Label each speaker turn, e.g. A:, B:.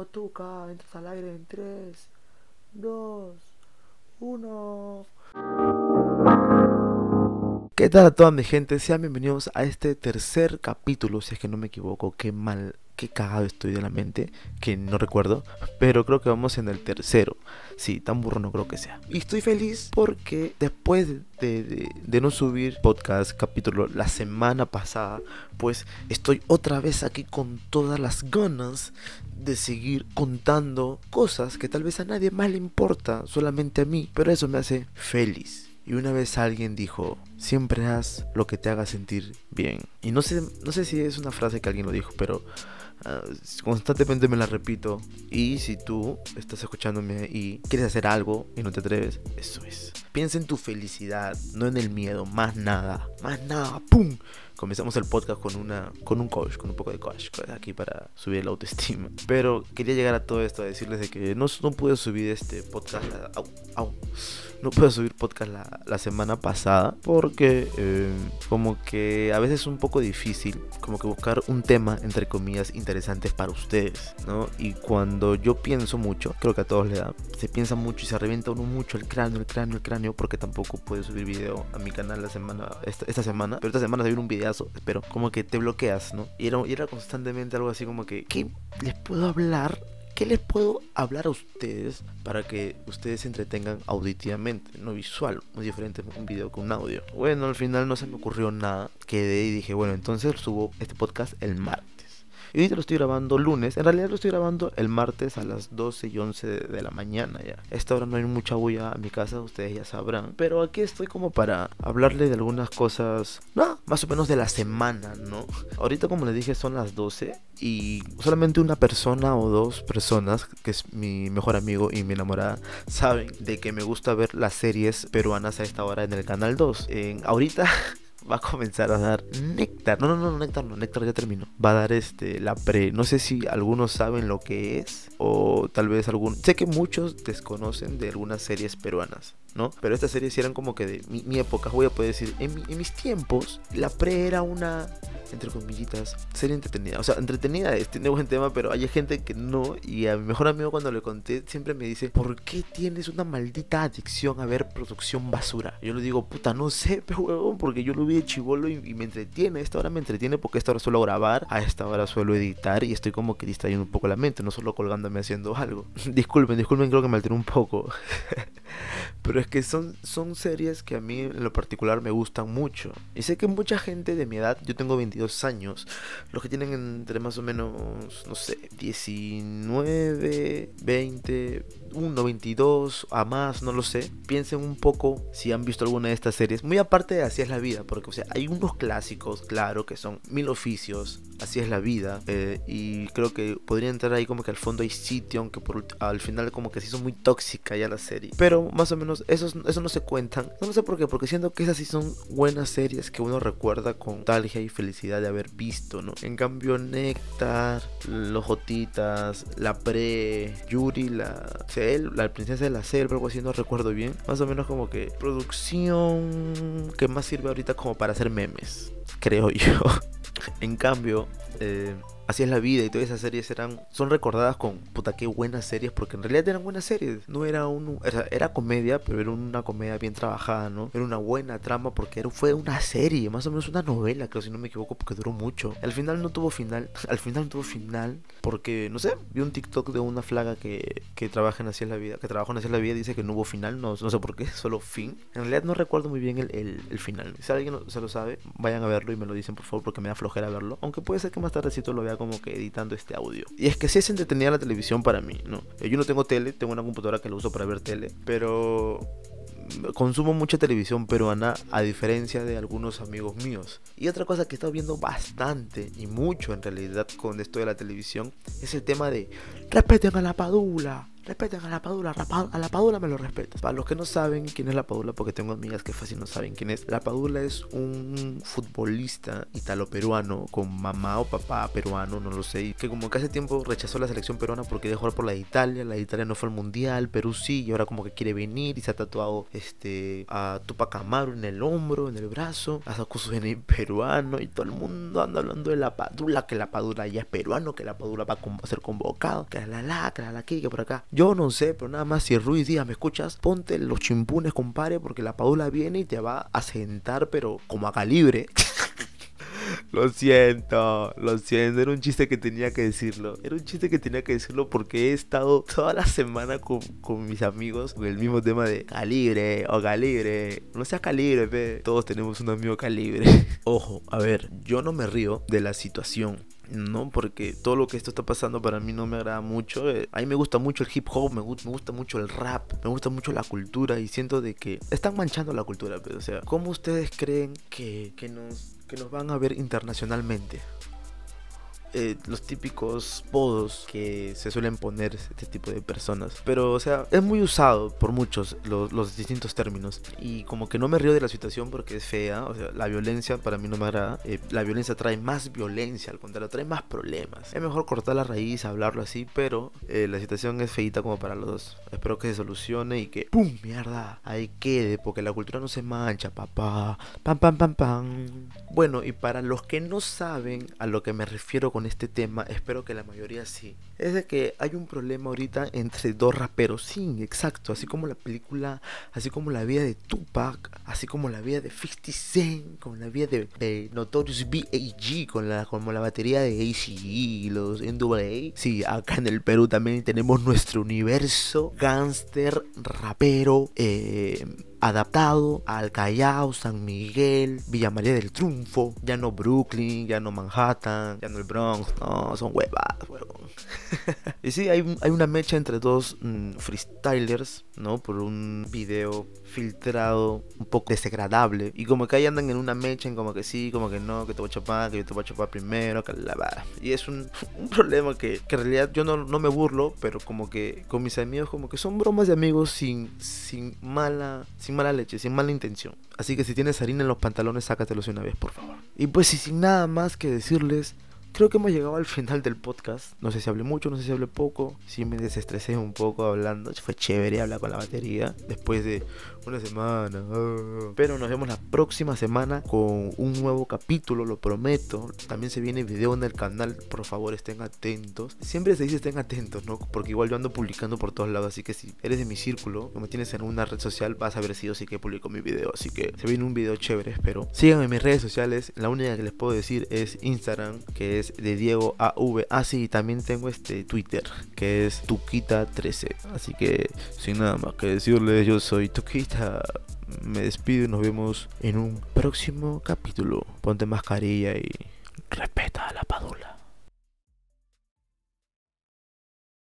A: Otuca, entras al aire en 3, 2, 1. ¿Qué tal a toda mi gente? Sean bienvenidos a este tercer capítulo, si es que no me equivoco. Qué mal, qué cagado estoy de la mente, que no recuerdo. Pero creo que vamos en el tercero. Sí, tan burro no creo que sea. Y estoy feliz porque después de, de- de no subir podcast capítulo la semana pasada, pues estoy otra vez aquí con todas las ganas de seguir contando cosas que tal vez a nadie más le importa, solamente a mí. Pero eso me hace feliz. Y una vez alguien dijo, siempre haz lo que te haga sentir bien. Y no sé, no sé si es una frase que alguien lo dijo, pero ah, constantemente me la repito. Y si tú estás escuchándome y quieres hacer algo y no te atreves, eso es. Piensa en tu felicidad, no en el miedo, más nada, más nada, ¡pum! Comenzamos el podcast con una con un coach, con un poco de coach aquí para subir la autoestima. Pero quería llegar a todo esto a decirles de que no, no pude subir este podcast. la- au, au. no pude subir podcast la, la semana pasada porque eh, como que a veces es un poco difícil como que buscar un tema entre comillas interesantes para ustedes, ¿no? Y cuando yo pienso mucho, creo que a todos le da, se piensa mucho y se revienta uno mucho el cráneo, el cráneo, el cráneo, porque tampoco puedo subir video a mi canal la semana, esta, esta semana, pero esta semana se viene un pero como que te bloqueas, ¿no? Y era, y era constantemente algo así como que, ¿qué les puedo hablar? ¿Qué les puedo hablar a ustedes para que ustedes se entretengan auditivamente, no visual? Muy diferente un video que un audio. Bueno, al final no se me ocurrió nada. Quedé y dije, bueno, entonces subo este podcast el martes. Y ahorita lo estoy grabando lunes. En realidad lo estoy grabando el martes a las 12 y 11 de, de la mañana ya. A esta hora no hay mucha bulla a mi casa, ustedes ya sabrán. Pero aquí estoy como para hablarle de algunas cosas, no, más o menos de la semana, ¿no? Ahorita como les dije son las 12 y solamente una persona o dos personas, que es mi mejor amigo y mi enamorada, saben de que me gusta ver las series peruanas a esta hora en el canal 2. En, ahorita va a comenzar a dar néctar. No, no, no, néctar no, néctar ya terminó. Va a dar este la pre. No sé si algunos saben lo que es o tal vez algún sé que muchos desconocen de algunas series peruanas, ¿no? Pero estas series eran como que de mi, época, voy a poder decir, en mis tiempos la pre era una entre comillitas, serie entretenida. O sea, entretenida es, tiene buen tema, pero hay gente que no. Y a mi mejor amigo cuando le conté, siempre me dice, ¿por qué tienes una maldita adicción a ver producción basura? Yo le digo, puta, no sé, pe huevón, porque yo lo vi de chivolo y, y me entretiene. Esta hora me entretiene porque esta hora suelo grabar, a esta hora suelo editar y estoy como que distrayendo un poco la mente, no solo colgándome haciendo algo. disculpen, disculpen, creo que me alteré un poco. Pero es que son, son series que a mí en lo particular me gustan mucho. Y sé que mucha gente de mi edad, yo tengo 22 años, los que tienen entre más o menos, no sé, 19, 20, 1, 22 a más, no lo sé. Piensen un poco si han visto alguna de estas series. Muy aparte de Así es la vida, porque o sea, hay unos clásicos, claro, que son Mil Oficios, Así es la vida. eh, y creo que podría entrar ahí como que al fondo hay sitio, aunque por, al final como que se hizo muy tóxica ya la serie. Pero más o menos esos, eso no se cuentan. No sé por qué, porque siento que esas sí son buenas series que uno recuerda con nostalgia y felicidad de haber visto, ¿no? En cambio, Néctar, Los Jotitas, La Pre, Yuri, la Cel, la princesa de la selva, algo así, no recuerdo bien. Más o menos como que producción que más sirve ahorita como para hacer memes, creo yo. En cambio, eh, así es la vida y todas esas series eran son recordadas con puta qué buenas series porque en realidad eran buenas series. No era un sea, era comedia pero era una comedia bien trabajada no era una buena trama porque era, fue una serie más o menos una novela creo si no me equivoco porque duró mucho. Al final no tuvo final al final no tuvo final porque no sé vi un TikTok de una flaga que, que trabaja en así es la vida que trabajó en así es la vida dice que no hubo final no, no sé por qué solo fin. En realidad no recuerdo muy bien el, el, el final. Si alguien se lo sabe vayan a verlo y me lo dicen por favor porque me da flojera verlo. Aunque puede ser que más tardecito lo vea como que editando este audio. Y es que sí es entretenida la televisión para mí no Eh, yo no tengo tele tengo una computadora que la uso para ver tele pero consumo mucha televisión peruana a diferencia de algunos amigos míos. Y otra cosa que he estado viendo bastante y mucho en realidad con esto de la televisión es el tema de respeten a la padula, respeten a la Padula, a la Padula me lo respetas. Para los que no saben quién es la Padula, porque tengo amigas que fácil no saben quién es, la Padula es un futbolista italo-peruano con mamá o papá peruano, no lo sé, que como que hace tiempo rechazó la selección peruana porque dejó jugar por la de Italia, la de Italia no fue al mundial, Perú sí, y ahora como que quiere venir y se ha tatuado este a Tupac Amaru en el hombro, en el brazo, ha sacado su DNI peruano y todo el mundo anda hablando de la Padula, que la Padula ya es peruano, que la Padula va a ser convocado, que la la, que la la que por acá. No sé, pero nada más si Ruiz Díaz me escuchas, ponte los chimpunes, compadre, porque la Padula viene y te va a sentar, pero como a calibre. Lo siento, lo siento, era un chiste que tenía que decirlo. Era un chiste que tenía que decirlo porque he estado toda la semana con, mis amigos con el mismo tema de calibre o calibre. No sea calibre. Todos tenemos un amigo calibre. Ojo, a ver, yo no me río de la situación. ¿No? Porque todo lo que esto está pasando para mí no me agrada mucho. Eh, a mí me gusta mucho el hip hop, me, me, gusta mucho el rap, me gusta mucho la cultura y siento de que están manchando la cultura. Pero, o sea, ¿cómo ustedes creen que, que nos que nos van a ver internacionalmente. Eh, los típicos podos que se suelen poner este tipo de personas. Pero, o sea, es muy usado por muchos los, distintos términos. Y como que no me río de la situación porque es fea. O sea, la violencia para mí no me agrada. Eh, la violencia trae más violencia, al contrario, trae más problemas. Es mejor cortar la raíz, hablarlo así, pero eh, la situación es feita como para los dos. Espero que se solucione y que, ¡pum! Mierda, ahí quede, porque la cultura no se mancha, papá. Pam, pam, pam, pam. Bueno, y para los que no saben a lo que me refiero con este tema, espero que la mayoría sí, es de que hay un problema ahorita entre dos raperos. Sí, exacto, así como la película, así como la vida de Tupac, así como la vida de 50 Cent, como la vida de, Notorious B.A.G., con la, como la batería de ACE y los NWA. Sí, acá en el Perú también tenemos nuestro universo gangster, rapero, eh adaptado al Callao, San Miguel, Villa María del Triunfo, ya no Brooklyn, ya no Manhattan, ya no el Bronx, no, son huevas, huevón. y sí, hay, hay, una mecha entre dos mm, freestylers, ¿no? Por un video filtrado, un poco desagradable. Y como que ahí andan en una mecha, en como que sí, como que no, que te voy a chapar, que yo te voy a chapar primero, que la va. Y es un, un problema que, que, en realidad yo no, no, me burlo, pero como que con mis amigos, como que son bromas de amigos sin, sin mala, sin mala leche, sin mala intención. Así que si tienes harina en los pantalones, sácatelos una vez, por favor. Y pues y sin nada más que decirles, creo que hemos llegado al final del podcast. No sé si hablé mucho, no sé si hablé poco. Si me desestresé un poco hablando. Fue chévere hablar con la batería después de una semana. Ah. Pero nos vemos la próxima semana con un nuevo capítulo, lo prometo. También se viene video en el canal, por favor estén atentos. Siempre se dice estén atentos, ¿no? Porque igual yo ando publicando por todos lados, así que si eres de mi círculo, o me tienes en una red social, vas a ver si yo sí que publico mi video. Así que se viene un video chévere, espero. Síganme en mis redes sociales. La única que les puedo decir es Instagram, que es de Diego AV. Ah, sí, también tengo este Twitter, que es Tuquita13. Así que sin nada más que decirles, yo soy Tuquita me despido y nos vemos en un próximo capítulo. Ponte mascarilla y respeta a la padula.